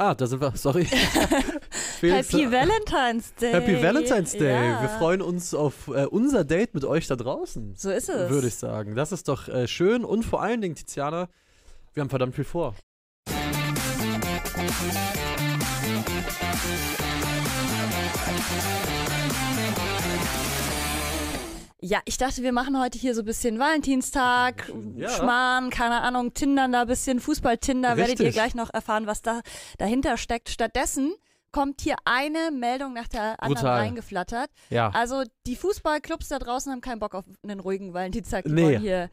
Ah, da sind wir, sorry. Happy Valentine's Day. Happy Valentine's Day. Ja. Wir freuen uns auf äh, unser Date mit euch da draußen. So ist es. Würde ich sagen. Das ist doch äh, schön und vor allen Dingen, Tiziana, wir haben verdammt viel vor. Ja, ich dachte, wir machen heute hier so ein bisschen Valentinstag, ja. Schmarrn, keine Ahnung, Tindern da ein bisschen, Fußball-Tinder, werdet ihr gleich noch erfahren, was da dahinter steckt. Stattdessen kommt hier eine Meldung nach der anderen Brutal. reingeflattert. Ja. Also die Fußballclubs da draußen haben keinen Bock auf einen ruhigen Valentinstag. Die nee. hier,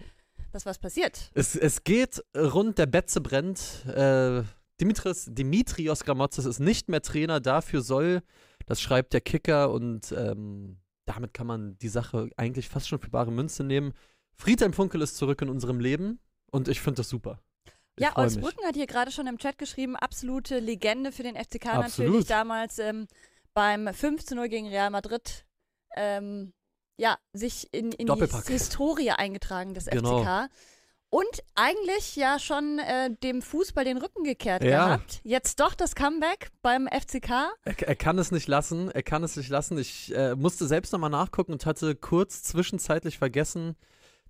dass was passiert. Es, es geht rund, der Betze brennt. Äh, Dimitris, Dimitrios Gramotzes ist nicht mehr Trainer. Dafür soll, das schreibt der Kicker und ähm, damit kann man die Sache eigentlich fast schon für bare Münze nehmen. Friedhelm Funkel ist zurück in unserem Leben und ich finde das super. Ich ja, Olsbrücken hat hier gerade schon im Chat geschrieben, absolute Legende für den FCK Absolut. natürlich damals ähm, beim 5 zu 0 gegen Real Madrid ähm, ja, sich in, in die Historie eingetragen des genau. FCK und eigentlich ja schon äh, dem Fußball den Rücken gekehrt ja. gehabt. Jetzt doch das Comeback beim FCK. Er, er, kann es nicht lassen, er kann es nicht lassen. Ich äh, musste selbst nochmal nachgucken und hatte kurz zwischenzeitlich vergessen,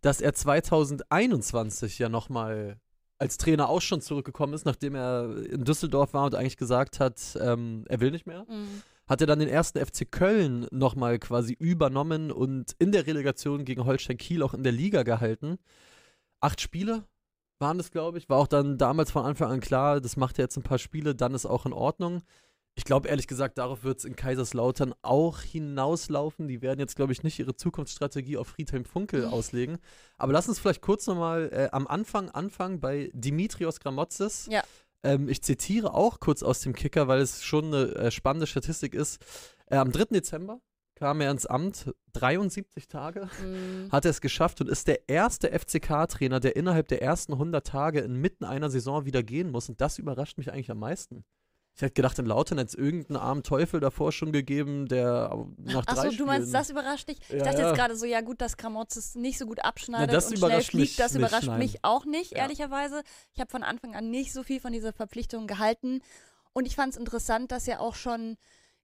dass er 2021 ja nochmal als Trainer auch schon zurückgekommen ist, nachdem er in Düsseldorf war und eigentlich gesagt hat, ähm, er will nicht mehr. Mhm. Hat er dann den ersten FC Köln nochmal quasi übernommen und in der Relegation gegen Holstein Kiel auch in der Liga gehalten acht Spiele waren das, glaube ich. War auch dann damals von Anfang an klar, das macht er jetzt ein paar Spiele, dann ist auch in Ordnung. Ich glaube ehrlich gesagt, darauf wird es in Kaiserslautern auch hinauslaufen. Die werden jetzt, glaube ich, nicht ihre Zukunftsstrategie auf Friedhelm Funkel auslegen. Aber lass uns vielleicht kurz nochmal äh, am Anfang anfangen bei Dimitrios Gramotzes. Ja. Ähm, ich zitiere auch kurz aus dem Kicker, weil es schon eine äh, spannende Statistik ist. Äh, am 3. Dezember kam er ins Amt, 73 Tage mhm. hat er es geschafft und ist der erste FCK-Trainer, der innerhalb der ersten 100 Tage inmitten einer Saison wieder gehen muss. Und das überrascht mich eigentlich am meisten. Ich hätte gedacht, in Lautern hätte es irgendeinen armen Teufel davor schon gegeben, der nach drei Achso, du meinst, das überrascht dich? Ich ja, dachte ja. jetzt gerade so, ja gut, dass Kramotzes nicht so gut abschneidet Na, und schnell fliegt, das überrascht nicht, mich auch nicht, ja. ehrlicherweise. Ich habe von Anfang an nicht so viel von dieser Verpflichtung gehalten. Und ich fand es interessant, dass er auch schon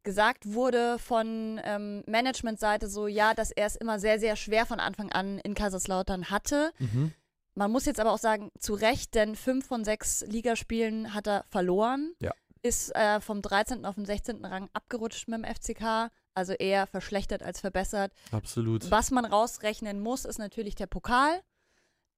gesagt wurde von ähm, Managementseite so, ja, dass er es immer sehr, sehr schwer von Anfang an in Kaiserslautern hatte. Mhm. Man muss jetzt aber auch sagen, zu Recht, denn fünf von sechs Ligaspielen hat er verloren. Ja. Ist äh, vom 13. auf den 16. Rang abgerutscht mit dem FCK. Also eher verschlechtert als verbessert. Absolut. Was man rausrechnen muss, ist natürlich der Pokal.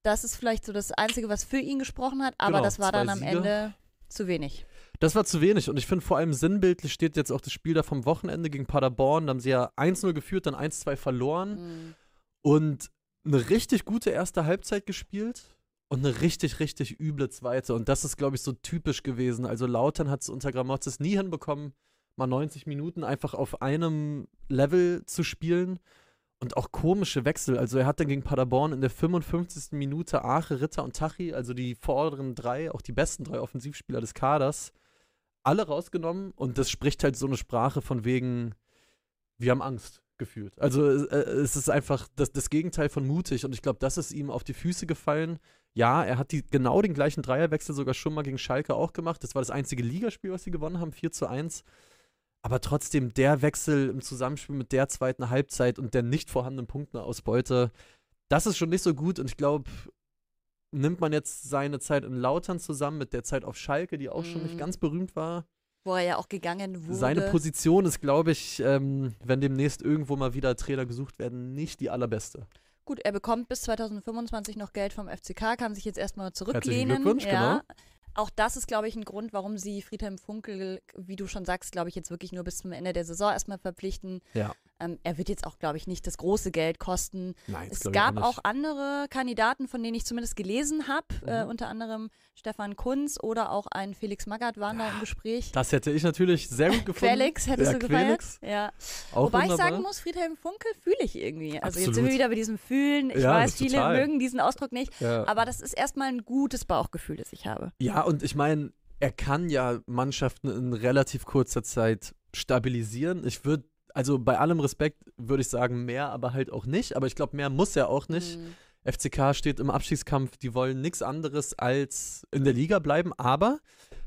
Das ist vielleicht so das Einzige, was für ihn gesprochen hat, aber genau, das war dann am Siege. Ende zu wenig. Das war zu wenig und ich finde vor allem sinnbildlich steht jetzt auch das Spiel da vom Wochenende gegen Paderborn. Da haben sie ja 1-0 geführt, dann 1-2 verloren mhm. und eine richtig gute erste Halbzeit gespielt und eine richtig, richtig üble zweite. Und das ist, glaube ich, so typisch gewesen. Also Lautern hat es unter Gramotzes nie hinbekommen, mal 90 Minuten einfach auf einem Level zu spielen. Und auch komische Wechsel. Also er hat dann gegen Paderborn in der 55. Minute Ache, Ritter und Tachi, also die vorderen drei, auch die besten drei Offensivspieler des Kaders, alle rausgenommen und das spricht halt so eine Sprache von wegen, wir haben Angst gefühlt. Also äh, es ist einfach das, das Gegenteil von mutig und ich glaube, das ist ihm auf die Füße gefallen. Ja, er hat die, genau den gleichen Dreierwechsel sogar schon mal gegen Schalke auch gemacht. Das war das einzige Ligaspiel, was sie gewonnen haben, 4 zu 1. Aber trotzdem der Wechsel im Zusammenspiel mit der zweiten Halbzeit und der nicht vorhandenen Punktenausbeute, das ist schon nicht so gut und ich glaube, nimmt man jetzt seine Zeit in Lautern zusammen mit der Zeit auf Schalke, die auch mm. schon nicht mhm. ganz berühmt war. Wo er ja auch gegangen wurde. Seine Position ist, glaube ich, ähm, wenn demnächst irgendwo mal wieder Trainer gesucht werden, nicht die allerbeste. Gut, er bekommt bis 2025 noch Geld vom FCK, kann sich jetzt erstmal zurücklehnen. Herzlichen Glückwunsch, ja. genau. Auch das ist, glaube ich, ein Grund, warum sie Friedhelm Funkel, wie du schon sagst, glaube ich, jetzt wirklich nur bis zum Ende der Saison erstmal verpflichten. Ja. Ähm, er wird jetzt auch, glaube ich, nicht das große Geld kosten. Nein, es gab auch, auch, andere Kandidaten, von denen ich zumindest gelesen habe, mhm. äh, unter anderem Stefan Kunz oder auch ein Felix Magath waren ja, da im Gespräch. Das hätte ich natürlich sehr gut gefunden. Felix hättest ja, du gefeiert? Ja. Auch Wobei wunderbar. ich sagen muss, Friedhelm Funkel fühle ich irgendwie. Also Absolut. jetzt sind wir wieder bei diesem Fühlen. Ich ja, weiß, viele total. mögen diesen Ausdruck nicht, aber das ist erstmal ein gutes Bauchgefühl, das ich habe. Ja, und ich meine, er kann ja Mannschaften in relativ kurzer Zeit stabilisieren. Ich würde also bei allem Respekt würde ich sagen, mehr, aber halt auch nicht. Aber ich glaube, mehr muss er auch nicht. Mhm. FCK steht im Abstiegskampf, die wollen nichts anderes als in der Liga bleiben, aber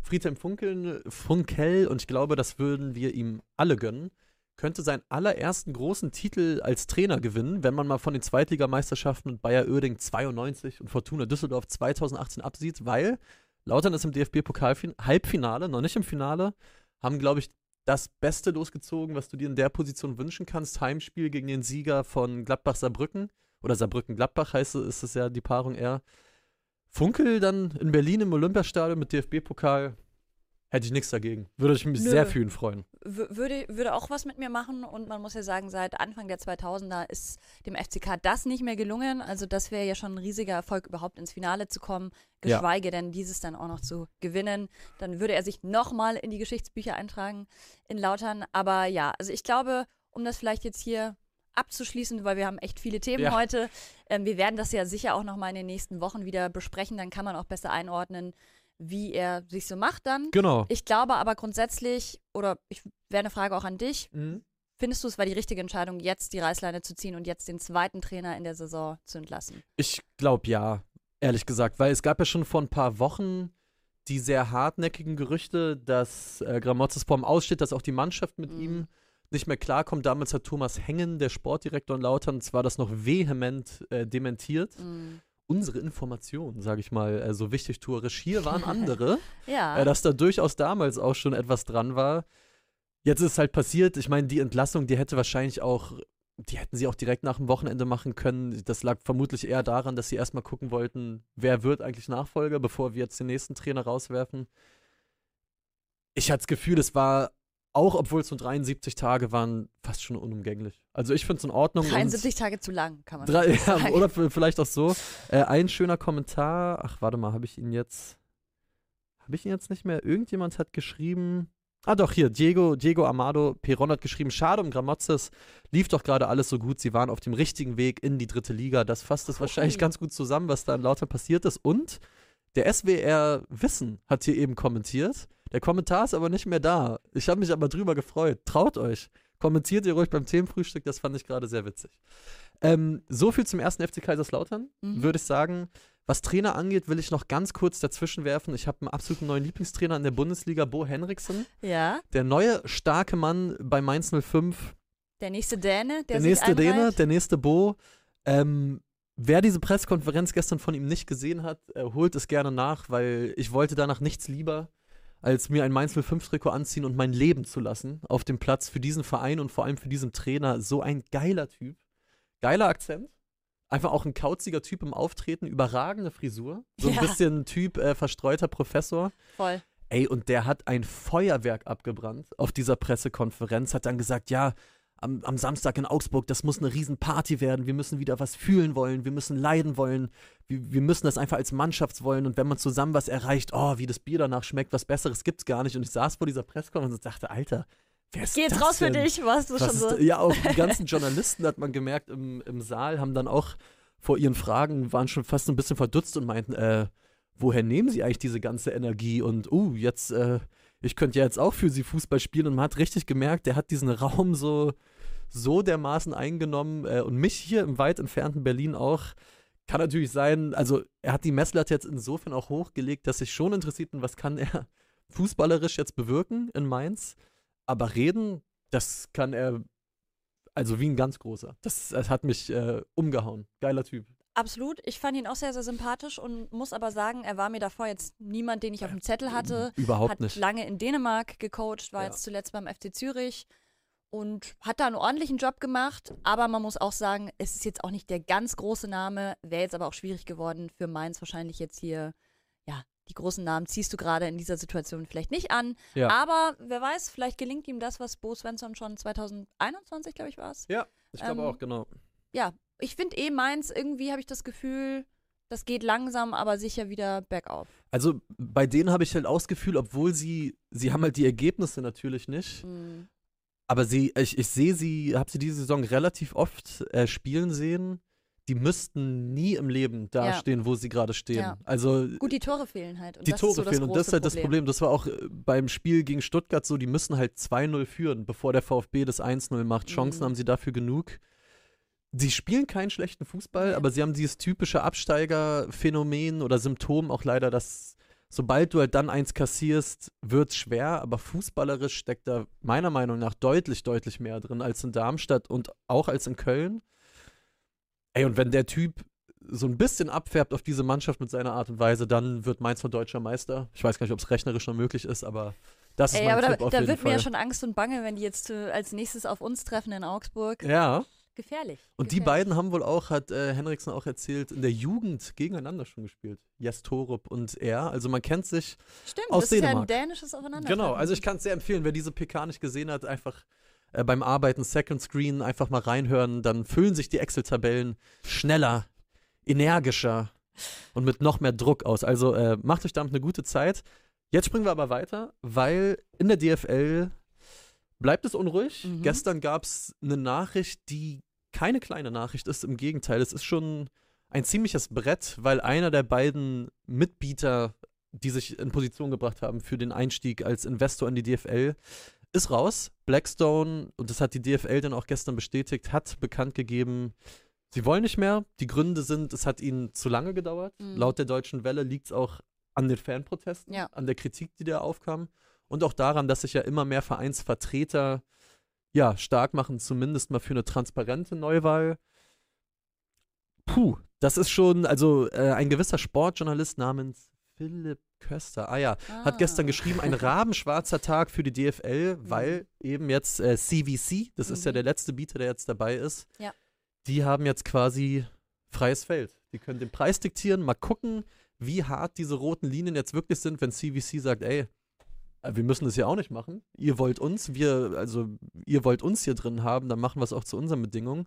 Friedhelm Funkeln, Funkel, und ich glaube, das würden wir ihm alle gönnen, könnte seinen allerersten großen Titel als Trainer gewinnen, wenn man mal von den Zweitligameisterschaften mit Bayer Oerding 92 und Fortuna Düsseldorf 2018 absieht, weil Lautern ist im DFB-Pokal-Halbfinale, noch nicht im Finale, haben, glaube ich, das Beste losgezogen, was du dir in der Position wünschen kannst. Heimspiel gegen den Sieger von Gladbach-Saarbrücken oder Saarbrücken-Gladbach heißt es, ist es ja die Paarung eher. Funkel dann in Berlin im Olympiastadion mit DFB-Pokal. Hätte ich nichts dagegen. Würde ich mich Nö. sehr für ihn freuen. W würde, würde auch was mit mir machen und man muss ja sagen, seit Anfang der 2000er ist dem FCK das nicht mehr gelungen. Also das wäre ja schon ein riesiger Erfolg, überhaupt ins Finale zu kommen, geschweige ja. denn dieses dann auch noch zu gewinnen. Dann würde er sich nochmal in die Geschichtsbücher eintragen in Lautern. Aber ja, also ich glaube, um das vielleicht jetzt hier abzuschließen, weil wir haben echt viele Themen ja. heute. Ähm, wir werden das ja sicher auch nochmal in den nächsten Wochen wieder besprechen. Dann kann man auch besser einordnen, wie er sich so macht dann. Genau. Ich glaube aber grundsätzlich, oder ich wäre eine Frage auch an dich, mhm. findest du es war die richtige Entscheidung, jetzt die Reißleine zu ziehen und jetzt den zweiten Trainer in der Saison zu entlassen? Ich glaube ja, ehrlich gesagt, weil es gab ja schon vor ein paar Wochen die sehr hartnäckigen Gerüchte, dass äh, Gramotzes vorm Aussteht, dass auch die Mannschaft mit mhm. ihm nicht mehr klarkommt. Damals hat Thomas Hengen, der Sportdirektor in Lautern, zwar das noch vehement äh, dementiert. Mhm unsere Informationen, sage ich mal, äh, so wichtig tourisch. Hier waren andere, ja. äh, dass da durchaus damals auch schon etwas dran war. Jetzt ist es halt passiert. Ich meine, die Entlassung, die hätte wahrscheinlich auch, die hätten sie auch direkt nach dem Wochenende machen können. Das lag vermutlich eher daran, dass sie erstmal gucken wollten, wer wird eigentlich Nachfolger, bevor wir jetzt den nächsten Trainer rauswerfen. Ich hatte das Gefühl, es war auch obwohl es nur 73 Tage waren, fast schon unumgänglich. Also ich finde es in Ordnung. 73 Tage zu lang, kann man drei, sagen. Ja, oder vielleicht auch so. Äh, ein schöner Kommentar. Ach, warte mal, habe ich ihn jetzt. Habe ich ihn jetzt nicht mehr? Irgendjemand hat geschrieben. Ah, doch, hier, Diego, Diego Amado Peron hat geschrieben: Schade um Gramozis, lief doch gerade alles so gut. Sie waren auf dem richtigen Weg in die dritte Liga. Das fasst es wahrscheinlich ganz gut zusammen, was da in Lauter passiert ist. Und der SWR Wissen hat hier eben kommentiert. Der Kommentar ist aber nicht mehr da. Ich habe mich aber drüber gefreut. Traut euch. Kommentiert ihr ruhig beim Themenfrühstück, das fand ich gerade sehr witzig. Ähm, so viel zum ersten FC Kaiserslautern, mhm. würde ich sagen. Was Trainer angeht, will ich noch ganz kurz dazwischen werfen. Ich habe einen absoluten neuen Lieblingstrainer in der Bundesliga, Bo Henriksen. Ja. Der neue starke Mann bei Mainz 05. Der nächste Däne, der, der nächste Däne, der nächste Bo. Ähm, wer diese Pressekonferenz gestern von ihm nicht gesehen hat, äh, holt es gerne nach, weil ich wollte danach nichts lieber als mir ein Mainz 05 Trikot anziehen und mein Leben zu lassen auf dem Platz für diesen Verein und vor allem für diesen Trainer. So ein geiler Typ. Geiler Akzent. Einfach auch ein kauziger Typ im Auftreten, überragende Frisur. So ein ja. bisschen Typ äh, verstreuter Professor. Voll. Ey, und der hat ein Feuerwerk abgebrannt auf dieser Pressekonferenz, hat dann gesagt, ja, am, am Samstag in Augsburg, das muss eine Riesenparty werden. Wir müssen wieder was fühlen wollen, wir müssen leiden wollen, wir, wir müssen das einfach als Mannschaft wollen. Und wenn man zusammen was erreicht, oh, wie das Bier danach schmeckt, was Besseres gibt's gar nicht. Und ich saß vor dieser Pressekonferenz und dachte, Alter, Wer ist Geht das raus denn? für dich, warst du Was schon so. Ja, auch die ganzen Journalisten hat man gemerkt im, im Saal, haben dann auch vor ihren Fragen, waren schon fast ein bisschen verdutzt und meinten, äh, woher nehmen sie eigentlich diese ganze Energie? Und, uh, jetzt, äh, ich könnte ja jetzt auch für sie Fußball spielen. Und man hat richtig gemerkt, der hat diesen Raum so so dermaßen eingenommen äh, und mich hier im weit entfernten Berlin auch. Kann natürlich sein, also er hat die Messlatte jetzt insofern auch hochgelegt, dass ich schon interessiert bin, was kann er fußballerisch jetzt bewirken in Mainz. Aber reden, das kann er, also wie ein ganz großer. Das, das hat mich äh, umgehauen. Geiler Typ. Absolut. Ich fand ihn auch sehr, sehr sympathisch und muss aber sagen, er war mir davor jetzt niemand, den ich auf dem Zettel hatte. Überhaupt hat nicht. lange in Dänemark gecoacht, war ja. jetzt zuletzt beim FC Zürich und hat da einen ordentlichen Job gemacht. Aber man muss auch sagen, es ist jetzt auch nicht der ganz große Name. Wäre jetzt aber auch schwierig geworden für Mainz wahrscheinlich jetzt hier, ja, die großen Namen ziehst du gerade in dieser Situation vielleicht nicht an. Ja. Aber wer weiß, vielleicht gelingt ihm das, was Bo Svensson schon 2021, glaube ich, war es. Ja, ich glaube ähm, auch, genau. Ja, ich finde eh Mainz, irgendwie habe ich das Gefühl, das geht langsam, aber sicher wieder bergauf. Also bei denen habe ich halt auch das Gefühl, obwohl sie, sie haben halt die Ergebnisse natürlich nicht. Mhm. Aber sie, ich, ich sehe sie, habe sie diese Saison relativ oft äh, spielen sehen. Die müssten nie im Leben dastehen, ja. wo sie gerade stehen. Ja. Also gut, die Tore fehlen halt. Und die Tore so fehlen und das ist halt Problem. das Problem. Das war auch äh, beim Spiel gegen Stuttgart so. Die müssen halt 2-0 führen, bevor der VfB das 1-0 macht. Chancen mhm. haben sie dafür genug. Sie spielen keinen schlechten Fußball, aber sie haben dieses typische Absteigerphänomen oder Symptom auch leider, dass sobald du halt dann eins kassierst, wird es schwer, aber fußballerisch steckt da meiner Meinung nach deutlich, deutlich mehr drin als in Darmstadt und auch als in Köln. Ey, und wenn der Typ so ein bisschen abfärbt auf diese Mannschaft mit seiner Art und Weise, dann wird Mainz von deutscher Meister. Ich weiß gar nicht, ob es rechnerisch noch möglich ist, aber das ist Ey, mein aber Tipp da, auf da jeden wird Fall. mir ja schon Angst und Bange, wenn die jetzt äh, als nächstes auf uns treffen in Augsburg. Ja. Gefährlich. Und gefährlich. die beiden haben wohl auch, hat äh, Henriksen auch erzählt, in der Jugend gegeneinander schon gespielt. Jes Torup und er. Also man kennt sich Stimmt, aus das Dänemark. ist ja ein dänisches Aufeinander. Genau, also ich kann es sehr empfehlen, wer diese PK nicht gesehen hat, einfach äh, beim Arbeiten Second Screen einfach mal reinhören, dann füllen sich die Excel-Tabellen schneller, energischer und mit noch mehr Druck aus. Also äh, macht euch damit eine gute Zeit. Jetzt springen wir aber weiter, weil in der DFL bleibt es unruhig. Mhm. Gestern gab es eine Nachricht, die keine kleine Nachricht ist, im Gegenteil, es ist schon ein ziemliches Brett, weil einer der beiden Mitbieter, die sich in Position gebracht haben für den Einstieg als Investor in die DFL, ist raus. Blackstone, und das hat die DFL dann auch gestern bestätigt, hat bekannt gegeben, sie wollen nicht mehr. Die Gründe sind, es hat ihnen zu lange gedauert. Mhm. Laut der Deutschen Welle liegt es auch an den Fanprotesten, ja. an der Kritik, die da aufkam und auch daran, dass sich ja immer mehr Vereinsvertreter ja, stark machen, zumindest mal für eine transparente Neuwahl. Puh, das ist schon, also äh, ein gewisser Sportjournalist namens Philipp Köster, ah ja, ah. hat gestern geschrieben, ein rabenschwarzer Tag für die DFL, mhm. weil eben jetzt äh, CVC, das mhm. ist ja mhm. der letzte Bieter, der jetzt dabei ist, ja. die haben jetzt quasi freies Feld. Die können den Preis diktieren, mal gucken, wie hart diese roten Linien jetzt wirklich sind, wenn CVC sagt, ey, wir müssen das ja auch nicht machen. Ihr wollt uns, wir, also ihr wollt uns hier drin haben, dann machen wir es auch zu unseren Bedingungen.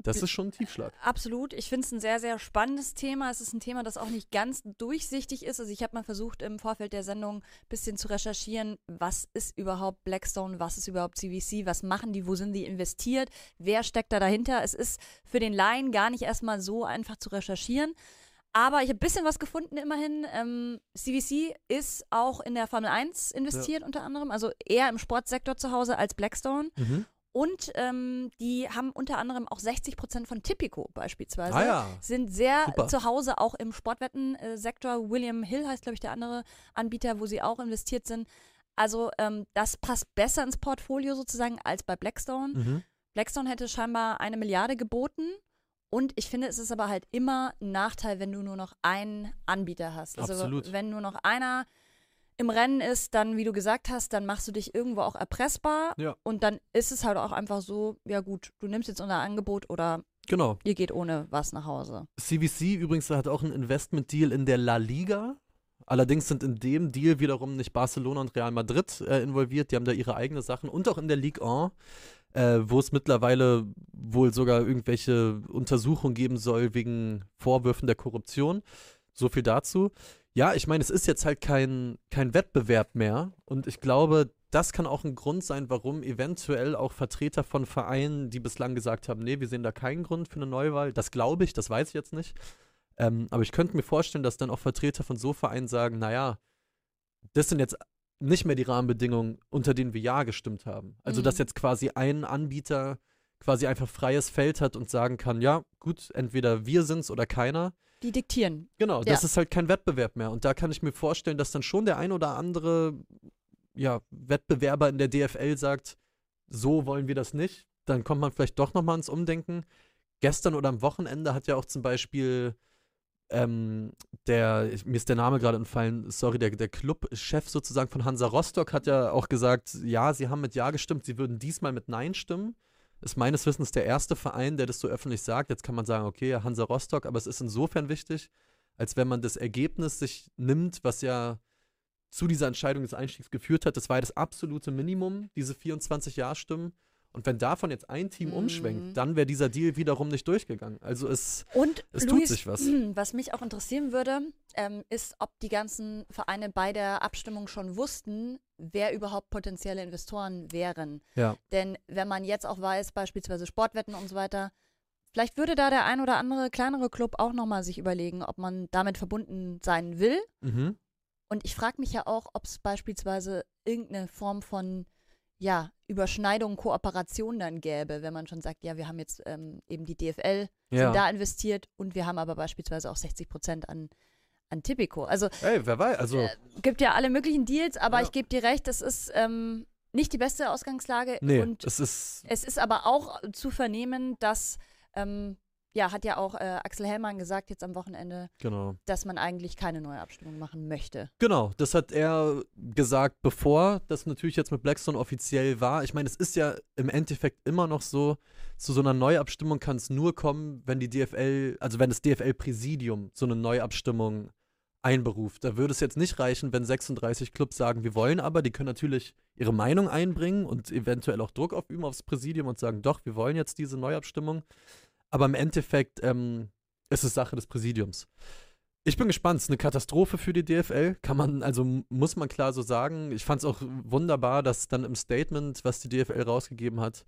Das ist schon ein Tiefschlag. Absolut. Ich finde es ein sehr, sehr spannendes Thema. Es ist ein Thema, das auch nicht ganz durchsichtig ist. Also ich habe mal versucht, im Vorfeld der Sendung ein bisschen zu recherchieren, was ist überhaupt Blackstone, was ist überhaupt CVC, was machen die, wo sind die investiert, wer steckt da dahinter. Es ist für den Laien gar nicht erstmal so einfach zu recherchieren. Aber ich habe ein bisschen was gefunden immerhin. Ähm, CVC ist auch in der Formel 1 investiert ja. unter anderem, also eher im Sportsektor zu Hause als Blackstone. Mhm. Und ähm, die haben unter anderem auch 60 Prozent von Tipico beispielsweise. Ah ja. Sind sehr Super. zu Hause auch im Sportwettensektor. William Hill heißt, glaube ich, der andere Anbieter, wo sie auch investiert sind. Also ähm, das passt besser ins Portfolio sozusagen als bei Blackstone. Mhm. Blackstone hätte scheinbar eine Milliarde geboten und ich finde, es ist aber halt immer ein Nachteil, wenn du nur noch einen Anbieter hast. Also Absolut. wenn nur noch einer im Rennen ist, dann, wie du gesagt hast, dann machst du dich irgendwo auch erpressbar. Ja. Und dann ist es halt auch einfach so, ja gut, du nimmst jetzt unser Angebot oder genau. ihr geht ohne was nach Hause. CVC übrigens hat auch einen Investment-Deal in der La Liga. Allerdings sind in dem Deal wiederum nicht Barcelona und Real Madrid äh, involviert. Die haben da ihre eigenen Sachen. Und auch in der Ligue 1 äh, wo es mittlerweile wohl sogar irgendwelche Untersuchungen geben soll wegen Vorwürfen der Korruption. So viel dazu. Ja, ich meine, es ist jetzt halt kein, kein Wettbewerb mehr und ich glaube, das kann auch ein Grund sein, warum eventuell auch Vertreter von Vereinen, die bislang gesagt haben, nee, wir sehen da keinen Grund für eine Neuwahl, das glaube ich, das weiß ich jetzt nicht. Ähm, aber ich könnte mir vorstellen, dass dann auch Vertreter von so Vereinen sagen, naja, das sind jetzt nicht mehr die Rahmenbedingungen, unter denen wir ja gestimmt haben. Also, mhm. dass jetzt quasi ein Anbieter quasi einfach freies Feld hat und sagen kann, ja, gut, entweder wir sind's oder keiner. Die diktieren. Genau, das ist halt kein Wettbewerb mehr. Und da kann ich mir vorstellen, dass dann schon der ein oder andere ja, Wettbewerber in der DFL sagt, so wollen wir das nicht. Dann kommt man vielleicht doch nochmal ins Umdenken. Gestern oder am Wochenende hat ja auch zum Beispiel ähm, der, mir ist der Name gerade entfallen, sorry, der, der Clubchef sozusagen von Hansa Rostock hat ja auch gesagt, ja, sie haben mit Ja gestimmt, sie würden diesmal mit Nein stimmen. Ist meines Wissens der erste Verein, der das so öffentlich sagt. Jetzt kann man sagen, okay, Hansa Rostock, aber es ist insofern wichtig, als wenn man das Ergebnis sich nimmt, was ja zu dieser Entscheidung des Einstiegs geführt hat. Das war ja das absolute Minimum, diese 24 Ja-Stimmen. Und wenn davon jetzt ein Team mhm. umschwenkt, dann wäre dieser Deal wiederum nicht durchgegangen. Also es, Und es Luis, tut sich was. Was mich auch interessieren würde, ähm, ist, ob die ganzen Vereine bei der Abstimmung schon wussten, wer überhaupt potenzielle Investoren wären. Ja. Denn wenn man jetzt auch weiß, beispielsweise Sportwetten und so weiter, vielleicht würde da der ein oder andere kleinere Club auch nochmal sich überlegen, ob man damit verbunden sein will. Mhm. Und ich frage mich ja auch, ob es beispielsweise irgendeine Form von ja, Überschneidungen, Kooperationen dann gäbe, wenn man schon sagt, ja, wir haben jetzt ähm, eben die DFL, ja. sind da investiert und wir haben aber beispielsweise auch 60 Prozent an, an Tipico. Also, Ey, wer weiß, also. Äh, gibt ja alle möglichen Deals, aber ja. ich gebe dir recht, das ist ähm, nicht die beste Ausgangslage. Nee, und es ist. Es ist aber auch zu vernehmen, dass ähm, ja, hat ja auch äh, Axel Hellmann gesagt jetzt am Wochenende, genau. dass man eigentlich keine neue Abstimmung machen möchte. Genau, das hat er gesagt, bevor das natürlich jetzt mit Blackstone offiziell war. Ich meine, es ist ja im Endeffekt immer noch so, zu so einer Neuabstimmung kann es nur kommen, wenn die DFL, also wenn das DFL-Präsidium so eine Neuabstimmung einberuft. Da würde es jetzt nicht reichen, wenn 36 Clubs sagen, wir wollen aber, die können natürlich ihre Meinung einbringen und eventuell auch Druck aufüben aufs Präsidium und sagen, doch, wir wollen jetzt diese Neuabstimmung. Aber im Endeffekt ähm, ist es Sache des Präsidiums. Ich bin gespannt. Es ist eine Katastrophe für die DFL. Kann man, also muss man klar so sagen. Ich fand es auch wunderbar, dass dann im Statement, was die DFL rausgegeben hat,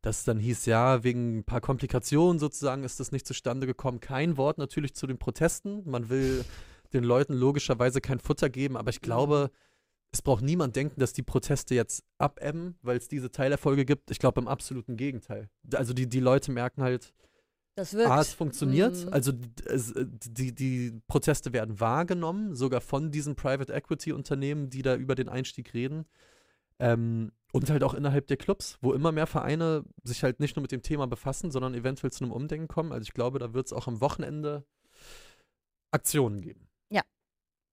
dass dann hieß, ja, wegen ein paar Komplikationen sozusagen ist das nicht zustande gekommen. Kein Wort natürlich zu den Protesten. Man will den Leuten logischerweise kein Futter geben, aber ich glaube, es braucht niemand denken, dass die Proteste jetzt abebben, weil es diese Teilerfolge gibt. Ich glaube im absoluten Gegenteil. Also die, die Leute merken halt, das wirkt. A, es funktioniert. Mhm. Also die, die Proteste werden wahrgenommen, sogar von diesen Private Equity Unternehmen, die da über den Einstieg reden. Ähm, und halt auch innerhalb der Clubs, wo immer mehr Vereine sich halt nicht nur mit dem Thema befassen, sondern eventuell zu einem Umdenken kommen. Also ich glaube, da wird es auch am Wochenende Aktionen geben.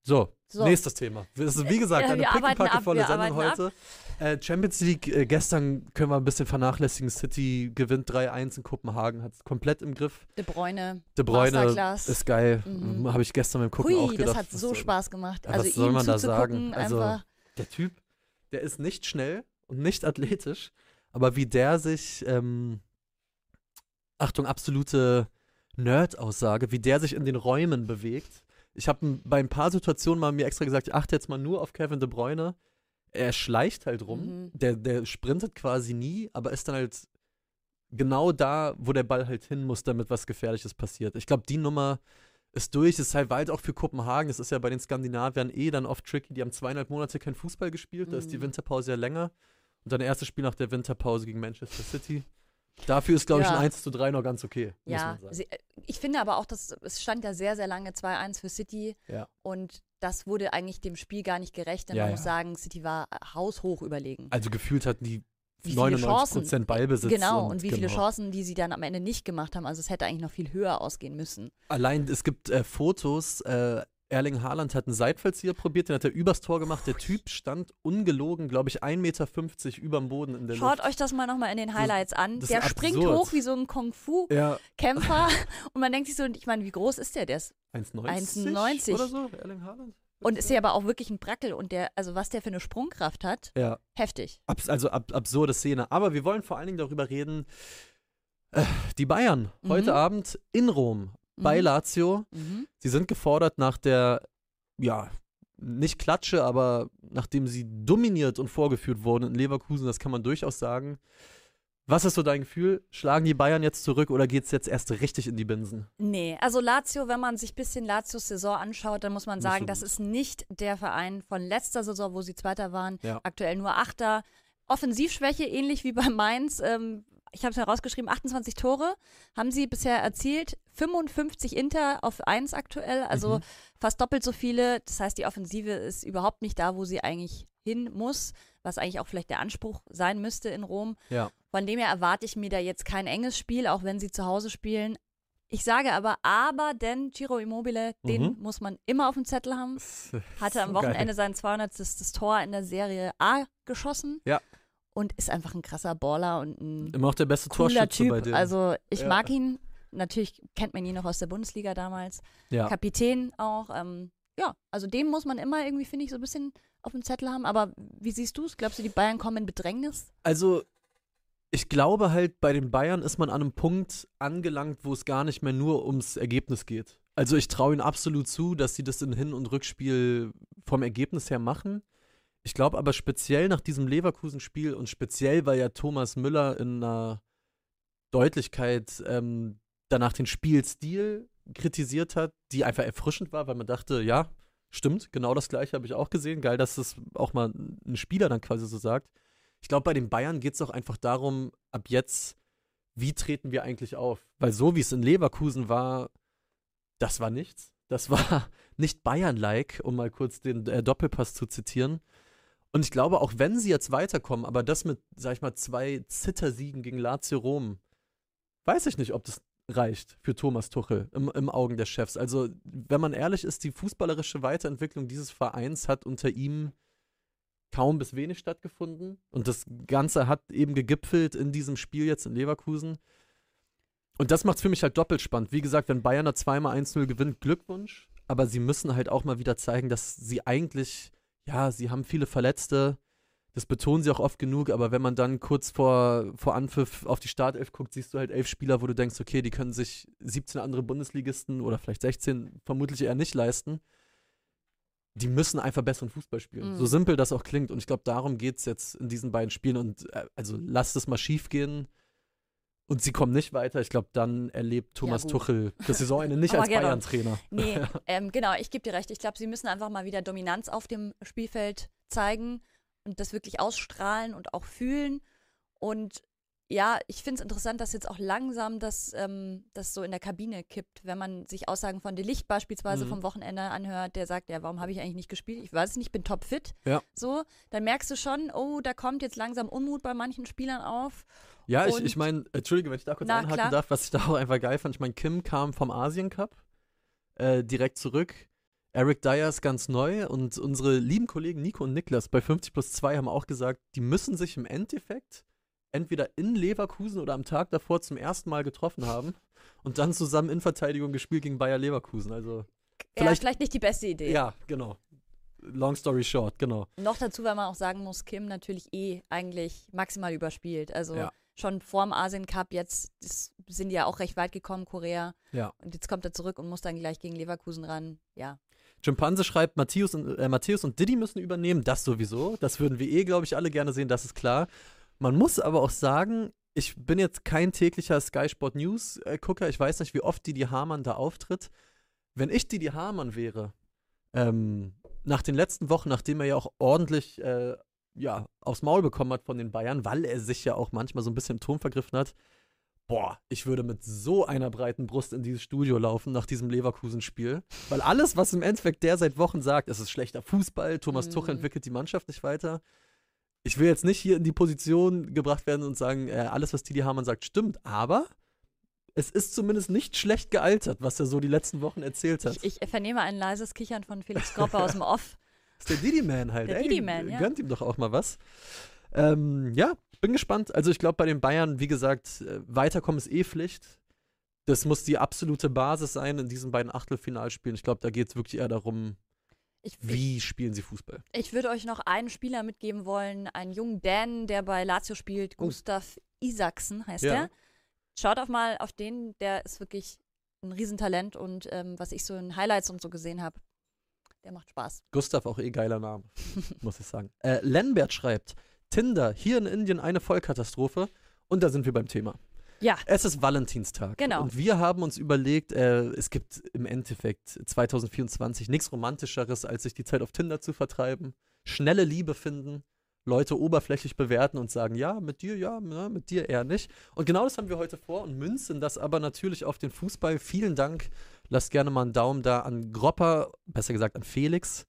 So, so, nächstes Thema. Ist, wie gesagt, eine pickepackevolle Sendung heute. Äh, Champions League, äh, gestern können wir ein bisschen vernachlässigen. City gewinnt 3-1 in Kopenhagen, hat es komplett im Griff. De Bruyne. De Bruyne ist geil. Mhm. Habe ich gestern beim Gucken Hui, auch gedacht. das hat so Spaß gemacht. Ja, also was soll man da sagen? Also, der Typ, der ist nicht schnell und nicht athletisch, aber wie der sich, ähm, Achtung, absolute Nerd-Aussage, wie der sich in den Räumen bewegt ich habe bei ein paar Situationen mal mir extra gesagt, ich achte jetzt mal nur auf Kevin De Bruyne. Er schleicht halt rum, mhm. der, der sprintet quasi nie, aber ist dann halt genau da, wo der Ball halt hin muss, damit was Gefährliches passiert. Ich glaube, die Nummer ist durch. Es ist halt weit auch für Kopenhagen. Es ist ja bei den Skandinaviern eh dann oft tricky. Die haben zweieinhalb Monate kein Fußball gespielt. Mhm. Da ist die mhm. Winterpause ja länger. Und dann erstes Spiel nach der Winterpause gegen Manchester City. Dafür ist, glaube ich, ja. ein 1 zu 3 noch ganz okay. Ja, äh, ich finde aber auch, dass es stand ja sehr, sehr lange 2-1 für City. Ja. Und das wurde eigentlich dem Spiel gar nicht gerecht. Denn ja, man muss sagen, City war haushoch überlegen. Also gefühlt hat die 99 Prozent Ballbesitz. Genau, und, und wie genau. viele Chancen, die sie dann am Ende nicht gemacht haben. Also es hätte eigentlich noch viel höher ausgehen müssen. Allein, es gibt äh, Fotos, äh, Erling Haaland hat einen Seitfallzieher probiert, den hat er übers Tor gemacht. Der Typ stand ungelogen, glaube ich, 1,50 Meter überm Boden in der Schaut Luft. euch das mal nochmal in den Highlights an. Der springt hoch wie so ein Kung-Fu-Kämpfer. Ja. und man denkt sich so, ich meine, wie groß ist der? Der ist 1,90 oder so, Erling Haaland. Und ist ja aber auch wirklich ein Brackel und der, also was der für eine Sprungkraft hat, ja. heftig. Abs also ab absurde Szene. Aber wir wollen vor allen Dingen darüber reden, äh, die Bayern mhm. heute Abend in Rom bei mhm. Lazio. Mhm. Sie sind gefordert nach der, ja, nicht Klatsche, aber nachdem sie dominiert und vorgeführt wurden in Leverkusen, das kann man durchaus sagen. Was ist so dein Gefühl? Schlagen die Bayern jetzt zurück oder geht es jetzt erst richtig in die Binsen? Nee, also Lazio, wenn man sich ein bisschen Lazios Saison anschaut, dann muss man sagen, so das ist nicht der Verein von letzter Saison, wo sie Zweiter waren. Ja. Aktuell nur Achter. Offensivschwäche, ähnlich wie bei Mainz. Ähm, ich habe es herausgeschrieben, 28 Tore haben sie bisher erzielt, 55 Inter auf 1 aktuell, also mhm. fast doppelt so viele. Das heißt, die Offensive ist überhaupt nicht da, wo sie eigentlich hin muss, was eigentlich auch vielleicht der Anspruch sein müsste in Rom. Ja. Von dem her erwarte ich mir da jetzt kein enges Spiel, auch wenn sie zu Hause spielen. Ich sage aber, aber, denn Giro Immobile, mhm. den muss man immer auf dem Zettel haben. Hatte am Wochenende geil. sein 200. Das Tor in der Serie A geschossen. Ja und ist einfach ein krasser Baller und ein Immer auch der beste Torschütze typ. bei dem. Also ich ja. mag ihn. Natürlich kennt man ihn noch aus der Bundesliga damals. Ja. Kapitän auch. Ähm, ja, also den muss man immer irgendwie, finde ich, so ein bisschen auf dem Zettel haben. Aber wie siehst du es? Glaubst du, die Bayern kommen in Bedrängnis? Also ich glaube halt, bei den Bayern ist man an einem Punkt angelangt, wo es gar nicht mehr nur ums Ergebnis geht. Also ich traue ihnen absolut zu, dass sie das in Hin- und Rückspiel vom Ergebnis her machen. Ich glaube aber speziell nach diesem Leverkusen-Spiel und speziell, weil ja Thomas Müller in einer Deutlichkeit ähm, danach den Spielstil kritisiert hat, die einfach erfrischend war, weil man dachte, ja, stimmt, genau das gleiche habe ich auch gesehen. Geil, dass das auch mal ein Spieler dann quasi so sagt. ich glaube, bei den Bayern geht es auch einfach darum, ab jetzt, wie treten wir eigentlich auf? Weil so wie es in Leverkusen war, das war nichts. Das war nicht Bayern-like, um mal kurz den äh, Doppelpass zu zitieren. Und ich glaube, auch wenn sie jetzt weiterkommen, aber das mit, sag ich mal, zwei Zittersiegen gegen Lazio Rom, weiß ich nicht, ob das reicht für Thomas Tuchel im, im Augen der Chefs. Also, wenn man ehrlich ist, die fußballerische Weiterentwicklung dieses Vereins hat unter ihm kaum bis wenig stattgefunden. Und das Ganze hat eben gegipfelt in diesem Spiel jetzt in Leverkusen. Und das macht es für mich halt doppelt spannend. Wie gesagt, wenn Bayern da zweimal 1-0 gewinnt, Glückwunsch. Aber sie müssen halt auch mal wieder zeigen, dass sie eigentlich, ja, sie haben viele Verletzte. Das betonen sie auch oft genug, aber wenn man dann kurz vor, vor Anpfiff auf die Startelf guckt, siehst du halt elf Spieler, wo du denkst, okay, die können sich 17 andere Bundesligisten oder vielleicht 16 vermutlich eher nicht leisten. Die müssen einfach besseren Fußball spielen. Mhm. So simpel das auch klingt. Und ich glaube, darum geht es jetzt in diesen beiden Spielen. Und äh, also lasst es mal schief gehen und sie kommen nicht weiter, ich glaube, dann erlebt Thomas ja, Tuchel das Saisonende nicht als Bayern-Trainer. Nee, ähm, genau, ich gebe dir recht. Ich glaube, sie müssen einfach mal wieder Dominanz auf dem Spielfeld zeigen und das wirklich ausstrahlen und auch fühlen. Und ja, ich finde es interessant, dass jetzt auch langsam das, ähm, das so in der Kabine kippt, wenn man sich Aussagen von Delicht beispielsweise mhm. vom Wochenende anhört, der sagt, ja, warum habe ich eigentlich nicht gespielt? Ich weiß es nicht, ich bin topfit. Ja. So, dann merkst du schon, oh, da kommt jetzt langsam Unmut bei manchen Spielern auf. Ja, ich, ich meine, entschuldige, wenn ich da kurz na, einhaken klar. darf, was ich da auch einfach geil fand. Ich meine, Kim kam vom Asien Cup äh, direkt zurück. Eric Dyer ist ganz neu und unsere lieben Kollegen Nico und Niklas bei 50 plus 2 haben auch gesagt, die müssen sich im Endeffekt entweder in Leverkusen oder am Tag davor zum ersten Mal getroffen haben und dann zusammen in Verteidigung gespielt gegen Bayer Leverkusen. Also vielleicht, ja, vielleicht nicht die beste Idee. Ja, genau. Long story short, genau. Noch dazu, weil man auch sagen muss, Kim natürlich eh eigentlich maximal überspielt. Also ja schon vorm Asien Cup, jetzt sind die ja auch recht weit gekommen, Korea. Ja. Und jetzt kommt er zurück und muss dann gleich gegen Leverkusen ran. Ja. Chimpanse schreibt, Matthäus und, äh, Matthäus und Diddy müssen übernehmen. Das sowieso. Das würden wir eh, glaube ich, alle gerne sehen, das ist klar. Man muss aber auch sagen, ich bin jetzt kein täglicher Sky Sport News-Gucker. Ich weiß nicht, wie oft Didi Hamann da auftritt. Wenn ich Didi Hamann wäre, ähm, nach den letzten Wochen, nachdem er ja auch ordentlich äh, ja, aufs Maul bekommen hat von den Bayern, weil er sich ja auch manchmal so ein bisschen im Ton vergriffen hat. Boah, ich würde mit so einer breiten Brust in dieses Studio laufen nach diesem Leverkusen-Spiel. Weil alles, was im Endeffekt der seit Wochen sagt, es ist schlechter Fußball, Thomas mhm. Tuchel entwickelt die Mannschaft nicht weiter. Ich will jetzt nicht hier in die Position gebracht werden und sagen, äh, alles, was Didi Hamann sagt, stimmt, aber es ist zumindest nicht schlecht gealtert, was er so die letzten Wochen erzählt hat. Ich, ich vernehme ein leises Kichern von Felix Gropper aus dem Off. ist der Didi-Man halt. Der Didi-Man, ja. Gönnt ihm doch auch mal was. Ähm, ja, bin gespannt. Also ich glaube, bei den Bayern, wie gesagt, äh, weiterkommen ist eh Pflicht. Das muss die absolute Basis sein in diesen beiden Achtelfinalspielen. Ich glaube, da geht es wirklich eher darum, ich, wie spielen sie Fußball. Ich würde euch noch einen Spieler mitgeben wollen, einen jungen Dan, der bei Lazio spielt, oh. Gustav Isaksen heißt ja. der. Schaut auch mal auf den, der ist wirklich ein Riesentalent und ähm, was ich so in Highlights und so gesehen habe, der macht Spaß. Gustav, auch eh geiler Name, muss ich sagen. Äh, Lenbert schreibt: Tinder, hier in Indien eine Vollkatastrophe. Und da sind wir beim Thema. Ja. Es ist Valentinstag. Genau. Und wir haben uns überlegt, äh, es gibt im Endeffekt 2024 nichts Romantischeres, als sich die Zeit auf Tinder zu vertreiben, schnelle Liebe finden, Leute oberflächlich bewerten und sagen, ja, mit dir ja, na, mit dir eher nicht. Und genau das haben wir heute vor und münzen das aber natürlich auf den Fußball. Vielen Dank Lasst gerne mal einen Daumen da an Gropper, besser gesagt an Felix.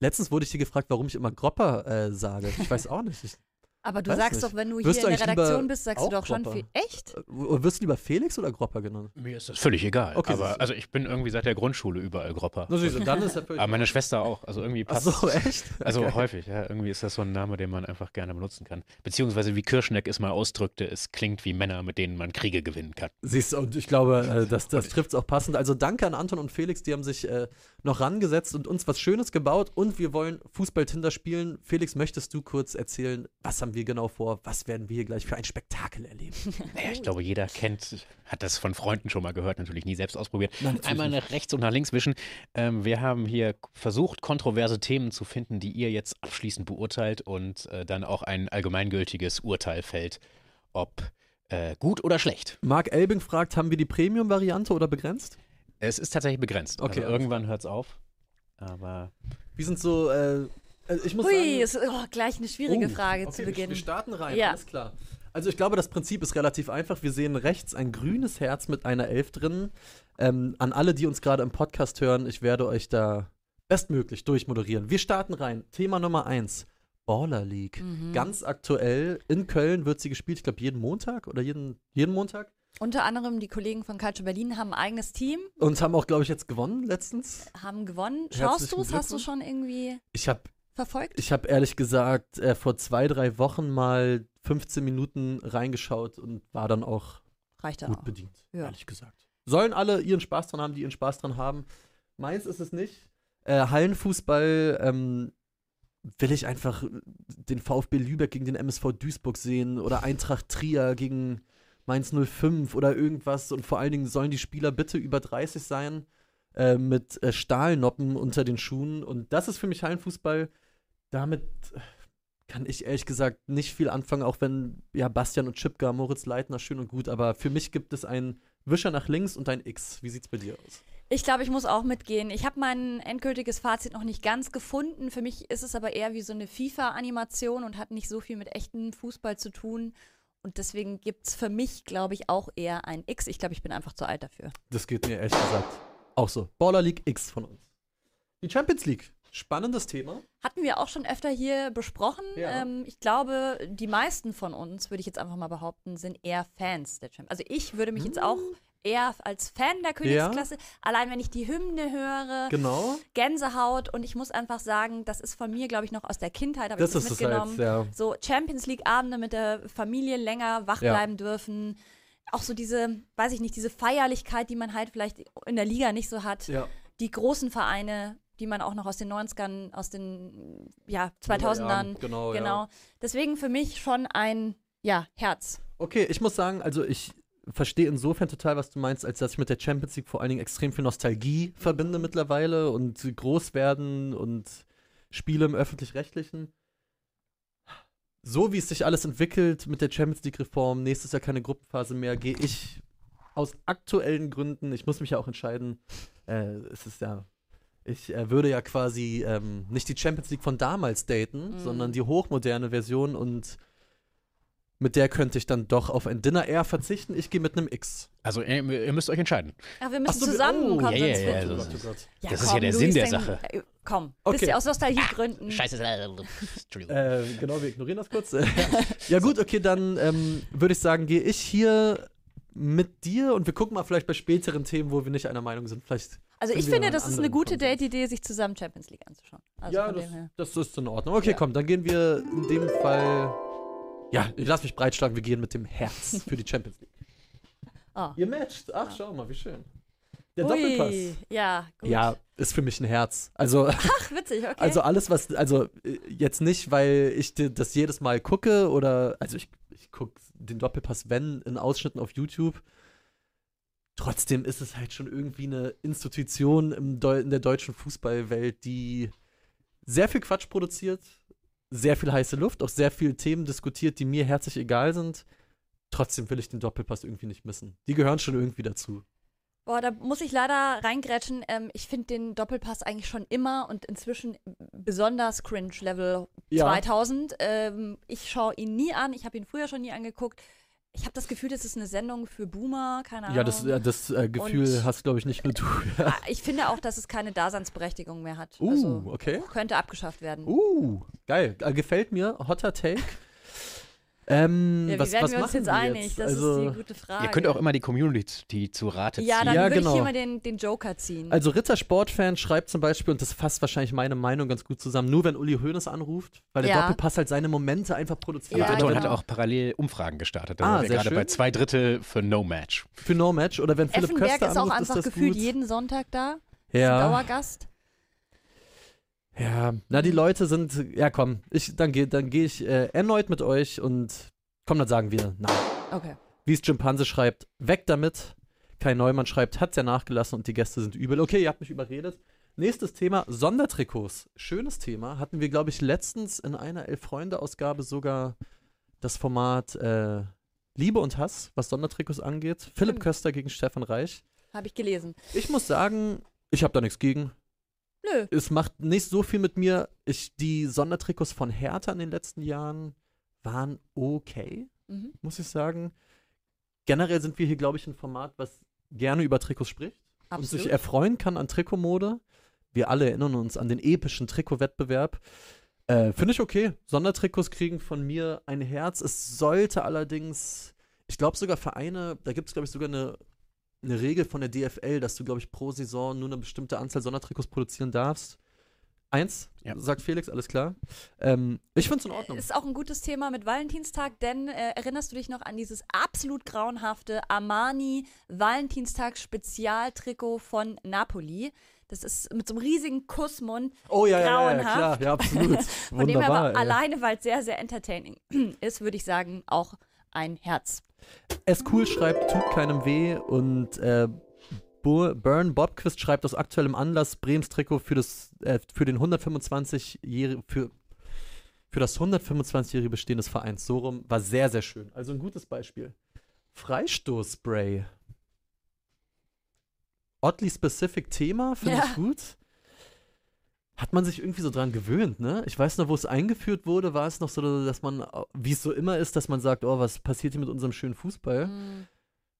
Letztens wurde ich dir gefragt, warum ich immer Gropper äh, sage. Ich weiß auch nicht. Ich aber du sagst nicht. doch, wenn du hier in der Redaktion bist, sagst du doch schon viel. Echt? Wirst du lieber Felix oder Gropper genannt? Mir ist das völlig egal. Okay, aber also ich bin irgendwie seit der Grundschule überall Gropper. Na, süß, dann ist aber meine Schwester auch. Also irgendwie passt. Ach so, echt? Also okay. häufig, ja. Irgendwie ist das so ein Name, den man einfach gerne benutzen kann. Beziehungsweise wie Kirschneck es mal ausdrückte, es klingt wie Männer, mit denen man Kriege gewinnen kann. Siehst du, und ich glaube, äh, das, das trifft es auch passend. Also danke an Anton und Felix, die haben sich äh, noch rangesetzt und uns was Schönes gebaut und wir wollen Fußball-Tinder spielen. Felix, möchtest du kurz erzählen, was haben wir genau vor? Was was werden wir hier gleich für ein Spektakel erleben? Naja, ich glaube, jeder kennt, hat das von Freunden schon mal gehört, natürlich nie selbst ausprobiert. Nein, Einmal nach rechts und nach links wischen. Ähm, wir haben hier versucht, kontroverse Themen zu finden, die ihr jetzt abschließend beurteilt und äh, dann auch ein allgemeingültiges Urteil fällt, ob äh, gut oder schlecht. Marc Elbing fragt, haben wir die Premium-Variante oder begrenzt? Es ist tatsächlich begrenzt. Okay. Also irgendwann hört es auf. Aber. Wie sind so äh, Also ich muss Hui, sagen, ist oh, gleich eine schwierige oh, Frage okay, zu Beginn. Wir starten rein, ja. alles klar. Also ich glaube, das Prinzip ist relativ einfach. Wir sehen rechts ein grünes Herz mit einer Elf drin. Ähm, an alle, die uns gerade im Podcast hören, ich werde euch da bestmöglich durchmoderieren. Wir starten rein. Thema Nummer eins. Baller League. Mhm. Ganz aktuell. In Köln wird sie gespielt, ich glaube, jeden Montag oder jeden, jeden Montag. Unter anderem die Kollegen von Culture Berlin haben ein eigenes Team. Und haben auch, glaube ich, jetzt gewonnen letztens. Haben gewonnen. Schaust du es? Hast du schon irgendwie ich hab, verfolgt? Ich habe ehrlich gesagt äh, vor zwei, drei Wochen mal 15 Minuten reingeschaut und war dann auch Reicht gut auch. bedient, ja. ehrlich gesagt. Sollen alle ihren Spaß dran haben, die ihren Spaß dran haben. Meins ist es nicht. Äh, Hallenfußball ähm, will ich einfach den VfB Lübeck gegen den MSV Duisburg sehen oder Eintracht Trier gegen Mainz 05 oder irgendwas. Und vor allen Dingen sollen die Spieler bitte über 30 sein äh, mit äh, Stahlnoppen unter den Schuhen. Und das ist für mich Hallenfußball. Damit kann ich ehrlich gesagt nicht viel anfangen, auch wenn ja Bastian und Chipka, Moritz Leitner schön und gut. Aber für mich gibt es ein Wischer nach links und ein X. Wie sieht's bei dir aus? Ich glaube, ich muss auch mitgehen. Ich habe mein endgültiges Fazit noch nicht ganz gefunden. Für mich ist es aber eher wie so eine FIFA-Animation und hat nicht so viel mit echtem Fußball zu tun. Und deswegen gibt es für mich, glaube ich, auch eher ein X. Ich glaube, ich bin einfach zu alt dafür. Das geht mir ehrlich gesagt auch so. Baller League X von uns. Die Champions League. Spannendes Thema. Hatten wir auch schon öfter hier besprochen. Ja. Ähm, ich glaube, die meisten von uns, würde ich jetzt einfach mal behaupten, sind eher Fans der Champions. Also ich würde mich hm. jetzt auch eher als Fan der Königsklasse. Ja. Allein wenn ich die Hymne höre, genau. Gänsehaut und ich muss einfach sagen, das ist von mir, glaube ich, noch aus der Kindheit, habe ich das mitgenommen. Halt, ja. So Champions League Abende mit der Familie länger wach ja. bleiben dürfen. Auch so diese, weiß ich nicht, diese Feierlichkeit, die man halt vielleicht in der Liga nicht so hat. Die großen Vereine, die man auch noch aus den 90ern, aus den ja, 2000ern. Genau, genau. Deswegen für mich schon ein ja, Herz. Okay, ich muss sagen, also ich verstehe insofern total, was du meinst, als dass ich mit der Champions League vor allen Dingen extrem viel Nostalgie verbinde mittlerweile und groß werden und Spiele im öffentlich-rechtlichen. So wie es sich alles entwickelt mit der Champions League-Reform, nächstes Jahr keine Gruppenphase mehr, gehe ich aus aktuellen Gründen, ich muss mich ja auch entscheiden, äh, es ist ja, ich äh, würde ja quasi ähm, nicht die Champions League von damals daten, mhm. sondern die hochmoderne Version und mit der könnte ich dann doch auf ein Dinner eher verzichten. Ich gehe mit einem X. Also ihr, ihr, müsst euch entscheiden. Ja, wir müssen so, zusammen oh. Ja, ja, ja, also, oh Gott, oh ja, das komm, ist ja der Sinn der Sache. Äh, komm, okay. bist du aus Nostalgiegründen. Ah, scheiße. Entschuldigung. Äh, genau, wir ignorieren das kurz. ja gut, okay, dann ähm, würde ich sagen, gehe ich hier mit dir und wir gucken mal vielleicht bei späteren Themen, wo wir nicht einer Meinung sind. Vielleicht also ich finde, das ist eine gute Date-Idee, sich zusammen Champions League anzuschauen. Also ja, das, das, ist in Ordnung. Okay, ja. komm, dann gehen wir in dem Fall ja, ich lass mich breitschlagen, wir gehen mit dem Herz für die Champions League. Oh. Ihr matcht. Ach, ja. schau mal, wie schön. Der Ui, Doppelpass. Ja, gut. Ja, ist für mich ein Herz. Also, Ach, witzig, okay. Also alles, was, also äh, jetzt nicht, weil ich das jedes Mal gucke oder, also ich, ich gucke den Doppelpass, wenn, in Ausschnitten auf YouTube. Trotzdem ist es halt schon irgendwie eine Institution in der deutschen Fußballwelt, die sehr viel Quatsch produziert, sehr viel heiße Luft, auch sehr viele Themen diskutiert, die mir herzlich egal sind. Trotzdem will ich den Doppelpass irgendwie nicht missen. Die gehören schon irgendwie dazu. Boah, da muss ich leider reingrätschen. Ähm, ich finde den Doppelpass eigentlich schon immer und inzwischen besonders cringe Level ja. 2000. Ähm, ich schaue ihn nie an. Ich habe ihn früher schon nie angeguckt. Ich habe das Gefühl, das ist eine Sendung für Boomer, keine Ahnung. Ja, das, das äh, Gefühl und, hast, glaube ich, nicht nur du. Ja. Ich finde auch, dass es keine Daseinsberechtigung mehr hat. Uh, also, okay. Könnte abgeschafft werden. Uh, geil. Äh, gefällt mir. Hotter Take. Ähm, ja, wie was, werden was wir uns jetzt einig? Jetzt? Das also, ist die gute Frage. Ihr könnt auch immer die Community zu Rate ziehen. Ja, dann ja, würde genau. ich hier mal den, den Joker ziehen. Also Rittersportfan schreibt zum Beispiel, und das fasst wahrscheinlich meine Meinung ganz gut zusammen, nur wenn Uli Hoeneß anruft, weil der ja. Doppelpass halt seine Momente einfach produziert. Ja, Ritter genau. hat auch parallel Umfragen gestartet. Da ah, wir gerade schön. bei zwei Drittel für No Match. Für No Match. Oder wenn Philipp Effenberg Köster ist auch anruft, einfach ist gefühlt gut. jeden Sonntag da. Ja. Dauergast. Ja, na, die Leute sind, ja komm, ich, dann gehe dann geh ich äh, erneut mit euch und Komm, dann sagen wir nein. Okay. Wie es Jimpanse schreibt, weg damit. Kai Neumann schreibt, hat's ja nachgelassen und die Gäste sind übel. Okay, ihr habt mich überredet. Nächstes Thema, Sondertrikots. Schönes Thema. Hatten wir, glaube ich, letztens in einer Elf-Freunde-Ausgabe sogar das Format äh, Liebe und Hass, was Sondertrikots angeht. Philipp Köster gegen Stefan Reich. Habe ich gelesen. Ich muss sagen, ich habe da nichts gegen. Nö. Es macht nicht so viel mit mir. Ich, die Sondertrikots von Hertha in den letzten Jahren waren okay, mhm. muss ich sagen. Generell sind wir hier, glaube ich, ein Format, was gerne über Trikots spricht Absolut. und sich erfreuen kann an Trikotmode. Wir alle erinnern uns an den epischen Trikotwettbewerb. Äh, Finde ich okay. Sondertrikots kriegen von mir ein Herz. Es sollte allerdings, ich glaube sogar Vereine, da gibt es, glaube ich, sogar eine, eine Regel von der DFL, dass du, glaube ich, pro Saison nur eine bestimmte Anzahl Sondertrikots produzieren darfst. Eins, ja. sagt Felix, alles klar. Ähm, ich finde es in Ordnung. Ist auch ein gutes Thema mit Valentinstag, denn äh, erinnerst du dich noch an dieses absolut grauenhafte Armani Valentinstag Spezialtrikot von Napoli? Das ist mit so einem riesigen Kussmund. Oh ja, grauenhaft. ja, ja, klar, ja, absolut. Von dem aber ey. alleine, weil es sehr, sehr entertaining ist, würde ich sagen, auch ein Herz. Es cool schreibt, tut keinem weh und äh, Burn Bobquist schreibt aus aktuellem Anlass Brems Trikot für, das, äh, für den 125-jährigen, für, für das 125-jährige Bestehen des Vereins. So rum war sehr, sehr schön. Also ein gutes Beispiel. Freistoßspray. Oddly specific Thema, finde ja. ich gut. Hat man sich irgendwie so dran gewöhnt, ne? Ich weiß noch, wo es eingeführt wurde, war es noch so, dass man, wie es so immer ist, dass man sagt, oh, was passiert hier mit unserem schönen Fußball? Mhm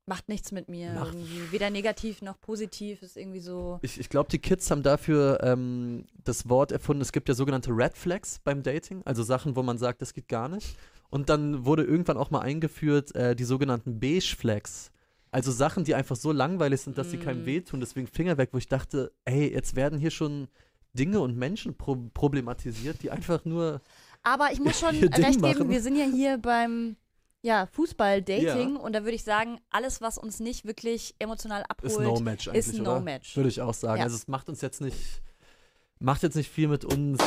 macht nichts mit mir. Macht irgendwie. Weder negativ noch positiv. Ist irgendwie so. Ich, ich glaube, die Kids haben dafür ähm, das Wort erfunden. Es gibt ja sogenannte Red Flags beim Dating, also Sachen, wo man sagt, das geht gar nicht. Und dann wurde irgendwann auch mal eingeführt äh, die sogenannten Beige Flags. Also Sachen, die einfach so langweilig sind, dass mm. sie keinem mm. wehtun. Deswegen Finger weg, wo ich dachte, ey, jetzt werden hier schon Dinge und Menschen pro problematisiert, die einfach nur. Aber ich muss schon recht geben, wir sind ja hier beim ja, Fußball-Dating. Ja. Und da würde ich sagen, alles, was uns nicht wirklich emotional abholt, ist No-Match eigentlich, ist No-Match. Würde ich auch sagen. Ja. Also es macht uns jetzt nicht, macht jetzt nicht viel mit uns,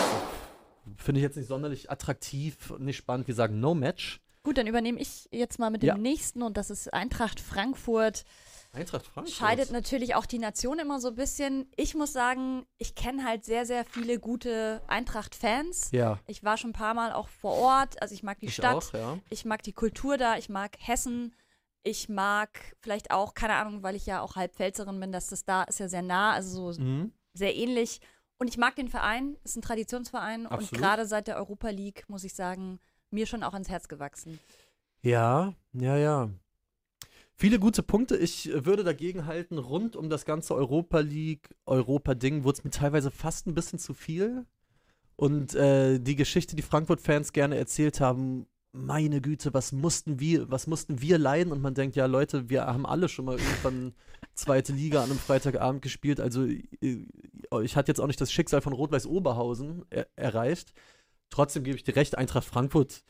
finde ich jetzt nicht sonderlich attraktiv und nicht spannend. Wir sagen No-Match. Gut, dann übernehme ich jetzt mal mit dem ja. nächsten und das ist Eintracht Frankfurt. Eintracht Frankfurt. Scheidet natürlich auch die Nation immer so ein bisschen. Ich muss sagen, ich kenne halt sehr, sehr viele gute Eintracht-Fans. Ja. Ich war schon ein paar Mal auch vor Ort. Also ich mag die ich Stadt. Auch, ja. Ich mag die Kultur da. Ich mag Hessen. Ich mag vielleicht auch, keine Ahnung, weil ich ja auch halb Pfälzerin bin, dass das da ist ja sehr nah, also so mhm. sehr ähnlich. Und ich mag den Verein. Es ist ein Traditionsverein. Absolut. Und gerade seit der Europa League, muss ich sagen, mir schon auch ans Herz gewachsen. Ja, ja, ja. Viele gute Punkte. Ich würde dagegen halten, rund um das ganze Europa League, Europa-Ding, wurde es mir teilweise fast ein bisschen zu viel. Und äh, die Geschichte, die Frankfurt-Fans gerne erzählt haben, meine Güte, was mussten wir, was mussten wir leiden? Und man denkt, ja, Leute, wir haben alle schon mal irgendwann zweite Liga an einem Freitagabend gespielt. Also äh, ich hatte jetzt auch nicht das Schicksal von Rot-Weiß Oberhausen er erreicht. Trotzdem gebe ich dir recht, Eintracht Frankfurt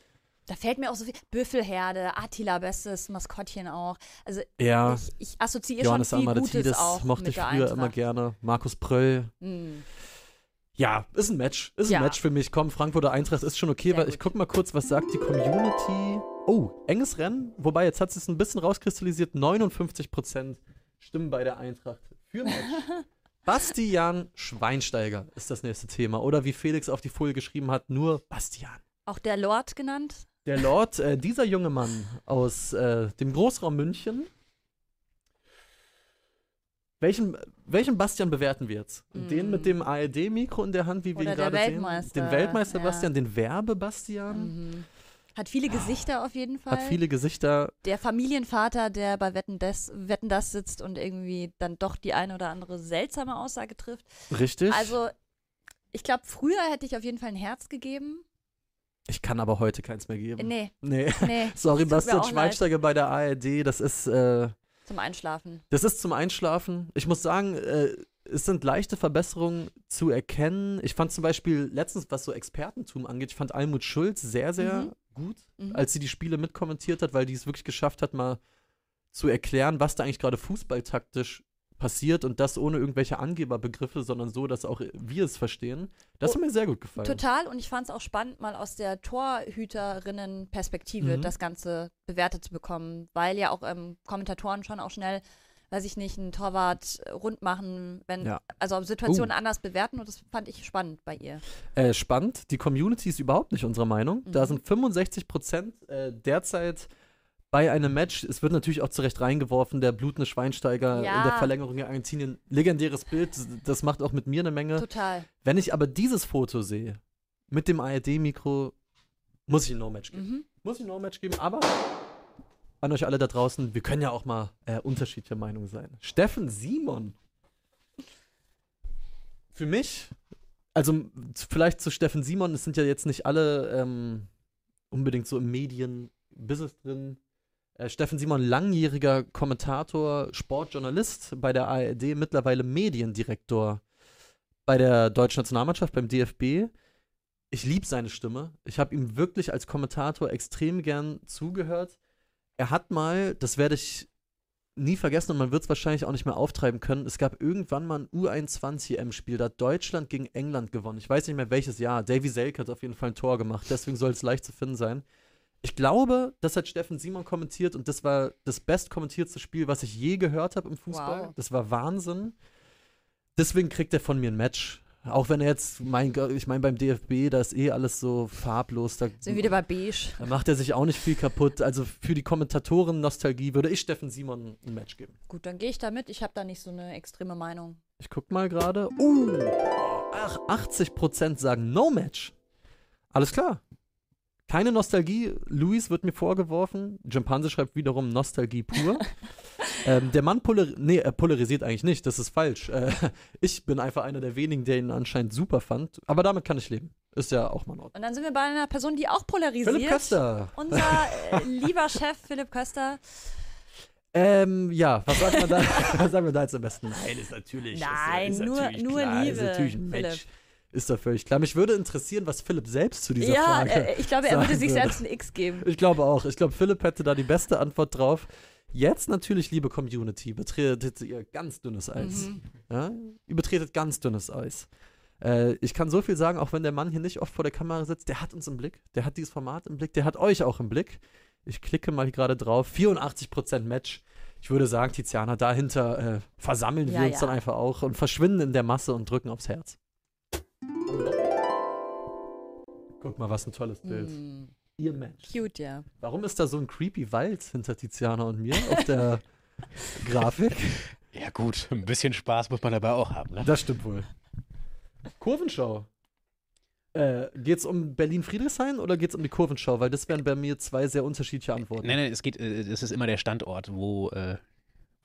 da fällt mir auch so viel. Büffelherde, Attila, bestes Maskottchen auch. Also ja. ich, ich assoziiere Johannes schon viel Gutes auch mochte ich früher immer gerne. Markus Pröll. Mm. Ja, ist ein Match. Ist ja. ein Match für mich. Komm, Frankfurter Eintracht ist schon okay, Sehr weil gut. ich guck mal kurz, was sagt die Community. Oh, enges Rennen. Wobei, jetzt hat es ein bisschen rauskristallisiert. 59% stimmen bei der Eintracht für Match. Bastian Schweinsteiger ist das nächste Thema. Oder wie Felix auf die Folie geschrieben hat, nur Bastian. Auch der Lord genannt? Der Lord, äh, dieser junge Mann aus äh, dem Großraum München. Welchen, welchen Bastian bewerten wir jetzt? Mm. Den mit dem ARD-Mikro in der Hand, wie wir ihn gerade sehen? Den Weltmeister ja. Bastian, den Werbe-Bastian? Mhm. Hat viele Gesichter auf jeden Fall. Hat viele Gesichter. Der Familienvater, der bei Wetten das, Wetten das sitzt und irgendwie dann doch die eine oder andere seltsame Aussage trifft. Richtig. Also, ich glaube, früher hätte ich auf jeden Fall ein Herz gegeben. Ich kann aber heute keins mehr geben. Nee. Nee. nee. Sorry, Bastian Schweinsteiger bei der ARD, das ist. Äh, zum Einschlafen. Das ist zum Einschlafen. Ich muss sagen, äh, es sind leichte Verbesserungen zu erkennen. Ich fand zum Beispiel letztens, was so Expertentum angeht, ich fand Almut Schulz sehr, sehr mhm. Gut, mhm. als sie die Spiele mitkommentiert hat, weil die es wirklich geschafft hat, mal zu erklären, was da eigentlich gerade fußballtaktisch passiert und das ohne irgendwelche Angeberbegriffe, sondern so, dass auch wir es verstehen. Das oh, hat mir sehr gut gefallen. Total und ich fand es auch spannend, mal aus der Torhüterinnen-Perspektive mhm. das Ganze bewertet zu bekommen, weil ja auch ähm, Kommentatoren schon auch schnell, weiß ich nicht, einen Torwart rund machen, wenn, ja. also Situationen uh. anders bewerten und das fand ich spannend bei ihr. Äh, spannend, die Community ist überhaupt nicht unserer Meinung. Mhm. Da sind 65 Prozent äh, derzeit bei einem Match, es wird natürlich auch zurecht reingeworfen, der blutende Schweinsteiger ja. in der Verlängerung in Argentinien. Legendäres Bild, das macht auch mit mir eine Menge. Total. Wenn ich aber dieses Foto sehe, mit dem ARD-Mikro, muss ich ein No-Match geben. Mhm. Muss ich ein No-Match geben, aber an euch alle da draußen, wir können ja auch mal äh, unterschiedlicher Meinung sein. Steffen Simon. Für mich, also vielleicht zu Steffen Simon, es sind ja jetzt nicht alle ähm, unbedingt so im Medien-Business drin. Äh, Steffen Simon, langjähriger Kommentator, Sportjournalist bei der ARD, mittlerweile Mediendirektor bei der deutschen Nationalmannschaft, beim DFB. Ich liebe seine Stimme. Ich habe ihm wirklich als Kommentator extrem gern zugehört. Er hat mal, das werde ich nie vergessen und man wird es wahrscheinlich auch nicht mehr auftreiben können. Es gab irgendwann mal ein U21-M-Spiel, da hat Deutschland gegen England gewonnen. Ich weiß nicht mehr welches Jahr. Davy Selke hat auf jeden Fall ein Tor gemacht, deswegen soll es leicht zu finden sein. Ich glaube, das hat Steffen Simon kommentiert und das war das bestkommentierteste Spiel, was ich je gehört habe im Fußball. Wow. Das war Wahnsinn. Deswegen kriegt er von mir ein Match. Auch wenn er jetzt, mein ich meine, beim DFB, da ist eh alles so farblos. Da, Sind wieder bei beige. Da macht er sich auch nicht viel kaputt. Also für die Kommentatoren-Nostalgie würde ich Steffen Simon ein Match geben. Gut, dann gehe ich damit. Ich habe da nicht so eine extreme Meinung. Ich guck mal gerade. Uh, ach, 80% sagen No-Match. Alles klar. Keine Nostalgie. Luis wird mir vorgeworfen. Jimpanse schreibt wiederum Nostalgie pur. ähm, der Mann polar nee, er polarisiert eigentlich nicht. Das ist falsch. Äh, ich bin einfach einer der wenigen, der ihn anscheinend super fand. Aber damit kann ich leben. Ist ja auch mal in Ordnung. Und dann sind wir bei einer Person, die auch polarisiert. Philipp Köster. Unser äh, lieber Chef Philipp Köster. Ähm, ja, was sagt man da, was sagen wir da jetzt am besten? Nein, ist natürlich. Nein, ist, ist nur, natürlich nur klar, Liebe. Ist natürlich ein Match. Ist doch völlig klar. Mich würde interessieren, was Philipp selbst zu dieser ja, Frage Ja, äh, ich glaube, er würde sich selbst ein X geben. Ich glaube auch. Ich glaube, Philipp hätte da die beste Antwort drauf. Jetzt natürlich, liebe Community, betretet ihr ganz dünnes Eis. Mhm. Ja? Ihr betretet ganz dünnes Eis. Äh, ich kann so viel sagen, auch wenn der Mann hier nicht oft vor der Kamera sitzt, der hat uns im Blick, der hat dieses Format im Blick, der hat euch auch im Blick. Ich klicke mal gerade drauf. 84% Match. Ich würde sagen, Tiziana, dahinter äh, versammeln ja, wir uns ja. dann einfach auch und verschwinden in der Masse und drücken aufs Herz. Guck mal, was ein tolles Bild. Mm. Ihr Mensch. Cute, ja. Warum ist da so ein creepy Wald hinter Tiziana und mir auf der Grafik? Ja, gut, ein bisschen Spaß muss man dabei auch haben, ne? Das stimmt wohl. Kurvenschau. Äh, geht es um Berlin-Friedrichshain oder geht es um die Kurvenschau? Weil das wären bei mir zwei sehr unterschiedliche Antworten. Nein, nein, es geht, äh, es ist immer der Standort, wo äh,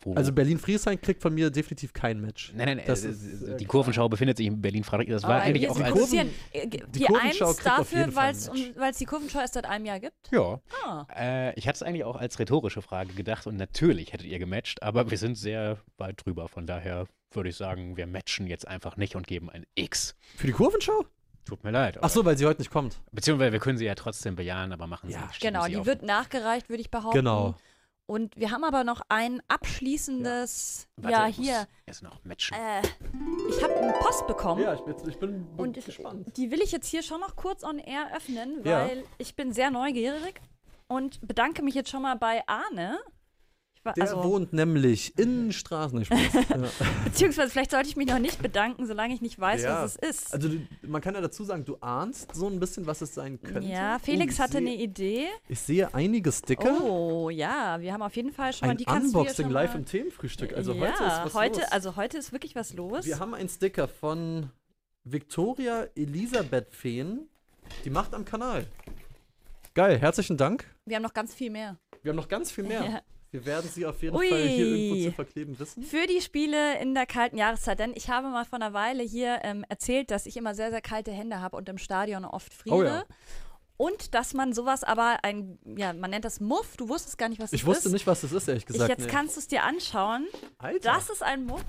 wo also Berlin-Friedrichshain kriegt von mir definitiv kein Match. Nein, nein, das äh, ist, äh, die Kurvenschau befindet sich in Berlin-Friedrichshain. Das war Aber eigentlich auch als Kurven, äh, die, die Kurvenschau dafür, weil es die Kurvenschau erst seit einem Jahr gibt? Ja. Ah. Äh, ich hatte es eigentlich auch als rhetorische Frage gedacht und natürlich hättet ihr gematcht, aber wir sind sehr weit drüber. Von daher würde ich sagen, wir matchen jetzt einfach nicht und geben ein X. Für die Kurvenschau? Tut mir leid. Ach so, weil sie heute nicht kommt. Beziehungsweise wir können sie ja trotzdem bejahen, aber machen ja. sie Genau, die wird nachgereicht, würde ich behaupten. Genau. Und wir haben aber noch ein abschließendes, ja, Warte, ja hier. Jetzt noch matchen. Äh, ich habe eine Post bekommen. Ja, ich bin, ich bin, bin und gespannt. Die will ich jetzt hier schon noch kurz on air öffnen, weil ja. ich bin sehr neugierig und bedanke mich jetzt schon mal bei Arne. War, der also, wohnt nämlich in Straßen. ja. Beziehungsweise vielleicht sollte ich mich noch nicht bedanken, solange ich nicht weiß, ja. was es ist. Also du, man kann ja dazu sagen, du ahnst so ein bisschen, was es sein könnte. Ja, Felix oh, hatte sehe, eine Idee. Ich sehe einige Sticker. Oh ja, wir haben auf jeden Fall schon ein mal die Unboxing live im Themenfrühstück. Also ja, heute ist was heute, los. Also heute ist wirklich was los. Wir haben einen Sticker von Victoria Elisabeth Feen. Die macht am Kanal. Geil, herzlichen Dank. Wir haben noch ganz viel mehr. Wir haben noch ganz viel mehr. Ja. Wir werden sie auf jeden Ui. Fall hier irgendwo zu verkleben wissen. Für die Spiele in der kalten Jahreszeit, denn ich habe mal vor einer Weile hier ähm, erzählt, dass ich immer sehr, sehr kalte Hände habe und im Stadion oft friere. Oh ja. Und dass man sowas aber, ein, ja, man nennt das Muff. Du wusstest gar nicht, was ich das ist. Ich wusste nicht, was das ist, ehrlich gesagt. Ich, jetzt nee. kannst du es dir anschauen. Alter. Das ist ein Muff.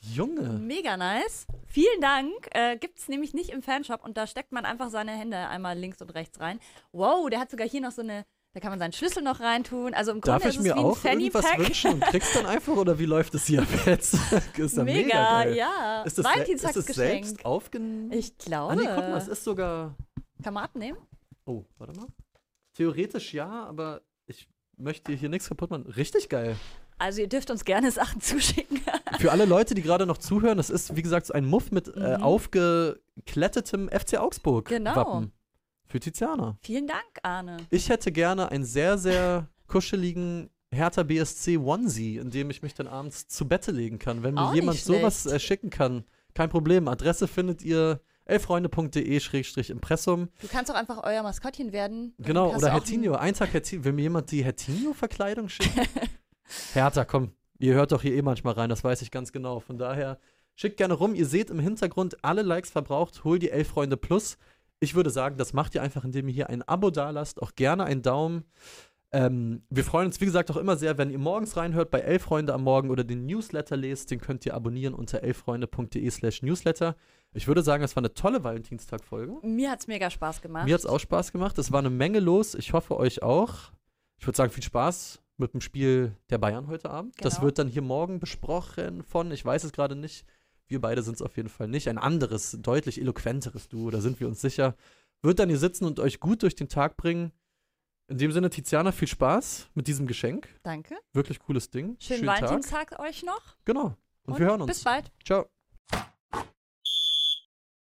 Junge. Mega nice. Vielen Dank. Äh, Gibt es nämlich nicht im Fanshop und da steckt man einfach seine Hände einmal links und rechts rein. Wow, der hat sogar hier noch so eine da kann man seinen Schlüssel noch reintun. Also im Grunde Darf ich mir auch irgendwas wünschen und kriegst dann einfach oder wie läuft es hier jetzt? ist ja mega, mega geil. ja. Ist das, ist das selbst aufgen... Ich glaube. Ah nee, guck mal, es ist sogar... Kann man abnehmen? Oh, warte mal. Theoretisch ja, aber ich möchte hier nichts kaputt machen. Richtig geil. Also ihr dürft uns gerne Sachen zuschicken. Für alle Leute, die gerade noch zuhören, das ist wie gesagt so ein Muff mit äh, mhm. äh, aufgeklettetem FC Augsburg genau. Wappen. Für Tiziana. Vielen Dank, Arne. Ich hätte gerne ein sehr, sehr kuscheligen Hertha BSC Onesie, in dem ich mich dann abends zu Bette legen kann. Wenn mir Auch jemand sowas äh, schicken kann, kein Problem. Adresse findet ihr elfreunde.de-impressum. Du kannst auch einfach euer Maskottchen werden. Genau, oder Hertinho. Ein Tag Hertinho. Will mir jemand die Hertinho-Verkleidung schicken? Hertha, komm. Ihr hört doch hier eh manchmal rein, das weiß ich ganz genau. Von daher, schickt gerne rum. Ihr seht im Hintergrund alle Likes verbraucht. Hol die Elf Freunde Plus. Ich würde sagen, das macht ihr einfach, indem ihr hier ein Abo dalasst. Auch gerne einen Daumen. Ähm, wir freuen uns, wie gesagt, auch immer sehr, wenn ihr morgens reinhört bei Elf Freunde am Morgen oder den Newsletter lest. Den könnt ihr abonnieren unter elffreunde.de slash newsletter. Ich würde sagen, es war eine tolle Valentinstag-Folge. Mir hat es mega Spaß gemacht. Mir hat es auch Spaß gemacht. Es war eine Menge los. Ich hoffe, euch auch. Ich würde sagen, viel Spaß mit dem Spiel der Bayern heute Abend. Genau. Das wird dann hier morgen besprochen von, ich weiß es gerade nicht, wir beide sind es auf jeden Fall nicht. Ein anderes, deutlich eloquenteres Duo, da sind wir uns sicher. Wird dann hier sitzen und euch gut durch den Tag bringen. In dem Sinne, Tiziana, viel Spaß mit diesem Geschenk. Danke. Wirklich cooles Ding. Schönen, Schönen Valentinstag euch noch. Genau. Und, und wir hören uns. Bis bald. Ciao.